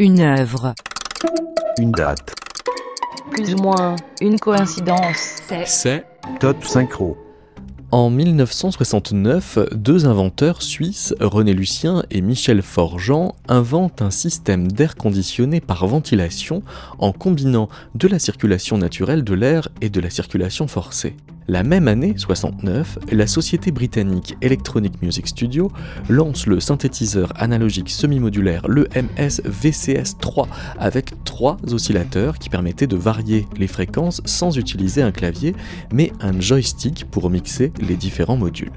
Une œuvre. Une date. Plus ou moins une coïncidence. C'est Top synchro. En 1969, deux inventeurs suisses, René Lucien et Michel Forgeant, inventent un système d'air conditionné par ventilation en combinant de la circulation naturelle de l'air et de la circulation forcée. La même année, 69, la société britannique Electronic Music Studio lance le synthétiseur analogique semi-modulaire, le MS VCS3, avec trois oscillateurs qui permettaient de varier les fréquences sans utiliser un clavier, mais un joystick pour mixer les différents modules.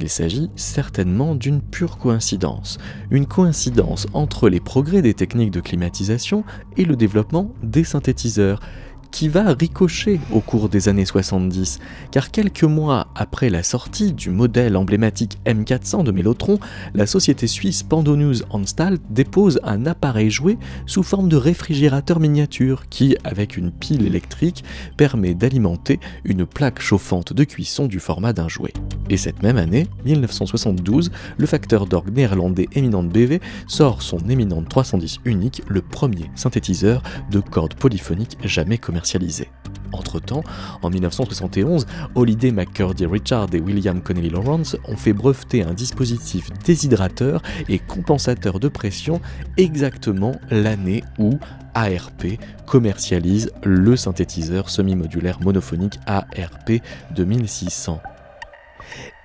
Il s'agit certainement d'une pure coïncidence, une coïncidence entre les progrès des techniques de climatisation et le développement des synthétiseurs, qui va ricocher au cours des années 70, car quelques mois après la sortie du modèle emblématique M400 de Mellotron, la société suisse Pandonus Anstalt dépose un appareil jouet sous forme de réfrigérateur miniature qui, avec une pile électrique, permet d'alimenter une plaque chauffante de cuisson du format d'un jouet. Et cette même année, 1972, le facteur d'orgue néerlandais Eminent BV sort son éminente 310 unique, le premier synthétiseur de cordes polyphoniques jamais commercialisé. Entre-temps, en 1971, Holiday McCurdy Richard et William Connelly Lawrence ont fait breveter un dispositif déshydrateur et compensateur de pression exactement l'année où ARP commercialise le synthétiseur semi-modulaire monophonique ARP 2600.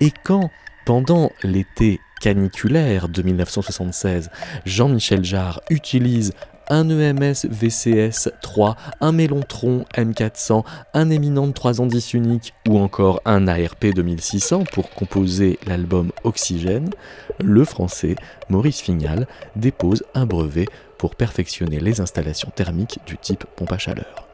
Et quand, pendant l'été caniculaire de 1976, Jean-Michel Jarre utilise un EMS VCS 3, un Mélontron M400, un Eminent 310 unique ou encore un ARP 2600 pour composer l'album Oxygène, le français Maurice Fignal dépose un brevet pour perfectionner les installations thermiques du type pompe à chaleur.